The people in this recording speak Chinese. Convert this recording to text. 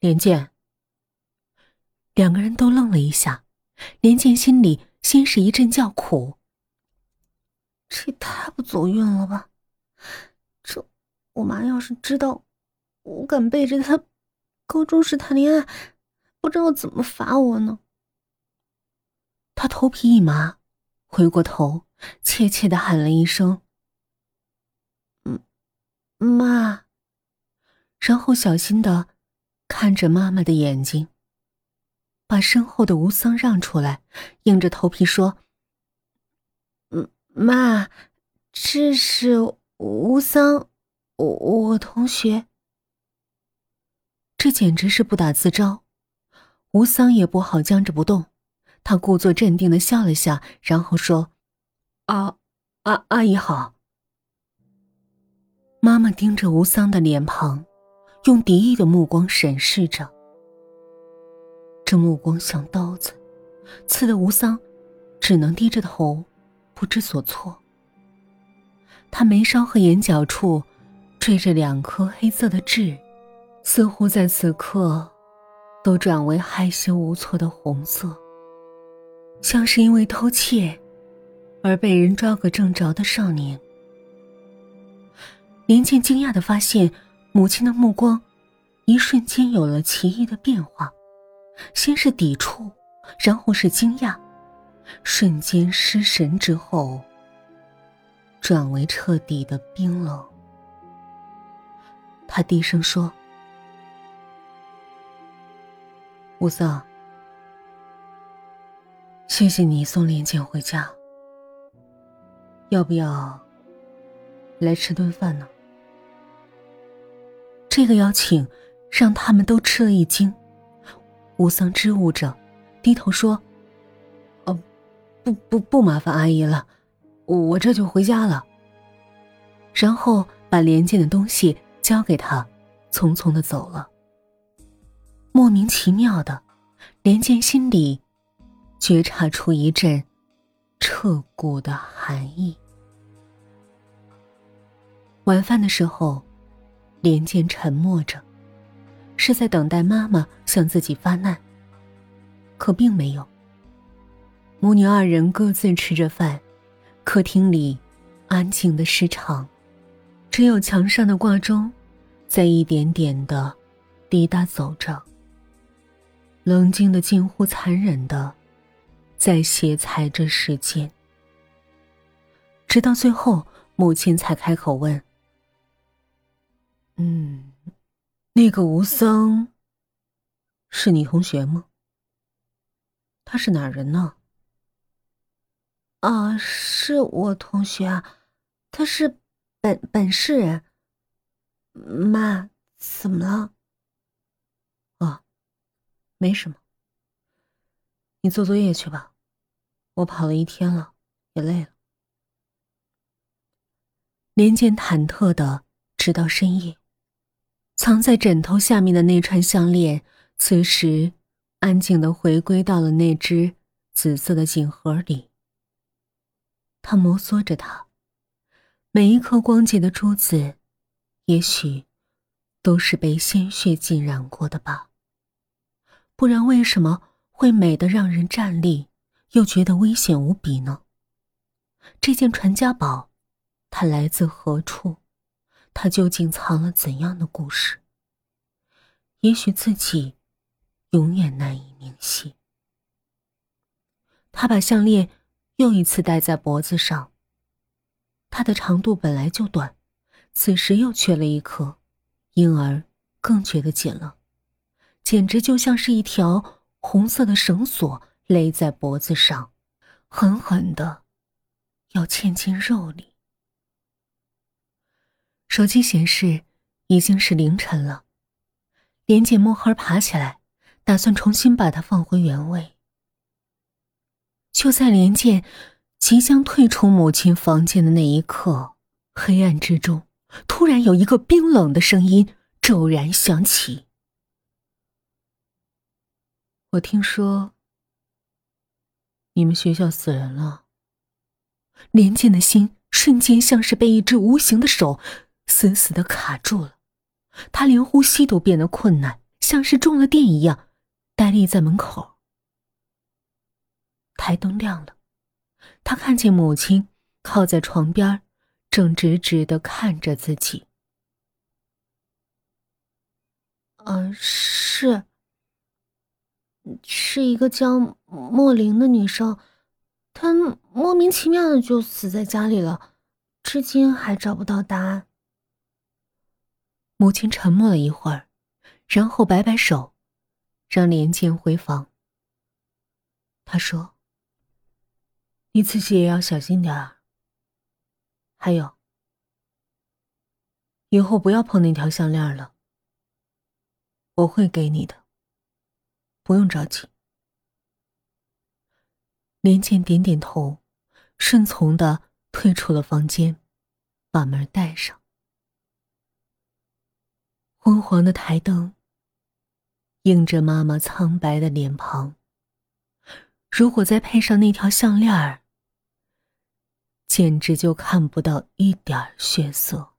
连剑。两个人都愣了一下，连剑心里先是一阵叫苦。这也太不走运了吧！这我妈要是知道我敢背着她高中时谈恋爱，不知道怎么罚我呢。他头皮一麻，回过头，怯怯的喊了一声：“嗯，妈。”然后小心的看着妈妈的眼睛，把身后的吴桑让出来，硬着头皮说：“嗯，妈，这是吴桑，我我同学。”这简直是不打自招，吴桑也不好僵着不动。他故作镇定的笑了下，然后说：“啊，阿阿姨好。”妈妈盯着吴桑的脸庞，用敌意的目光审视着。这目光像刀子，刺得吴桑只能低着头，不知所措。他眉梢和眼角处缀着两颗黑色的痣，似乎在此刻都转为害羞无措的红色。像是因为偷窃而被人抓个正着的少年，连剑惊讶的发现，母亲的目光一瞬间有了奇异的变化，先是抵触，然后是惊讶，瞬间失神之后，转为彻底的冰冷。他低声说：“吴桑。”谢谢你送连剑回家，要不要来吃顿饭呢？这个邀请让他们都吃了一惊。吴桑支吾着，低头说：“哦，不不不，麻烦阿姨了，我这就回家了。”然后把连剑的东西交给他，匆匆的走了。莫名其妙的，连剑心里。觉察出一阵彻骨的寒意。晚饭的时候，连间沉默着，是在等待妈妈向自己发难。可并没有。母女二人各自吃着饭，客厅里安静的失常，只有墙上的挂钟在一点点的滴答走着，冷静的近乎残忍的。在斜裁着时间，直到最后，母亲才开口问：“嗯，那个吴桑是你同学吗？他是哪人呢？”“啊，是我同学啊，他是本本市人。”“妈，怎么了？”“哦，没什么，你做作业去吧。”我跑了一天了，也累了。连健忐忑的直到深夜，藏在枕头下面的那串项链，此时安静的回归到了那只紫色的锦盒里。他摩挲着它，每一颗光洁的珠子，也许都是被鲜血浸染过的吧。不然为什么会美得让人站立？又觉得危险无比呢。这件传家宝，它来自何处？他究竟藏了怎样的故事？也许自己永远难以明晰。他把项链又一次戴在脖子上。它的长度本来就短，此时又缺了一颗，因而更觉得紧了，简直就像是一条红色的绳索。勒在脖子上，狠狠的，要嵌进肉里。手机显示已经是凌晨了，连姐摸黑爬起来，打算重新把它放回原位。就在连剑即将退出母亲房间的那一刻，黑暗之中突然有一个冰冷的声音骤然响起：“我听说。”你们学校死人了。连剑的心瞬间像是被一只无形的手死死的卡住了，他连呼吸都变得困难，像是中了电一样，呆立在门口。台灯亮了，他看见母亲靠在床边，正直直的看着自己。嗯，是，是一个叫莫林的女生，她莫名其妙的就死在家里了，至今还找不到答案。母亲沉默了一会儿，然后摆摆手，让连剑回房。他说：“你自己也要小心点儿。还有，以后不要碰那条项链了。”我会给你的，不用着急。连剑点点头，顺从的退出了房间，把门带上。昏黄的台灯映着妈妈苍白的脸庞，如果再配上那条项链儿，简直就看不到一点血色。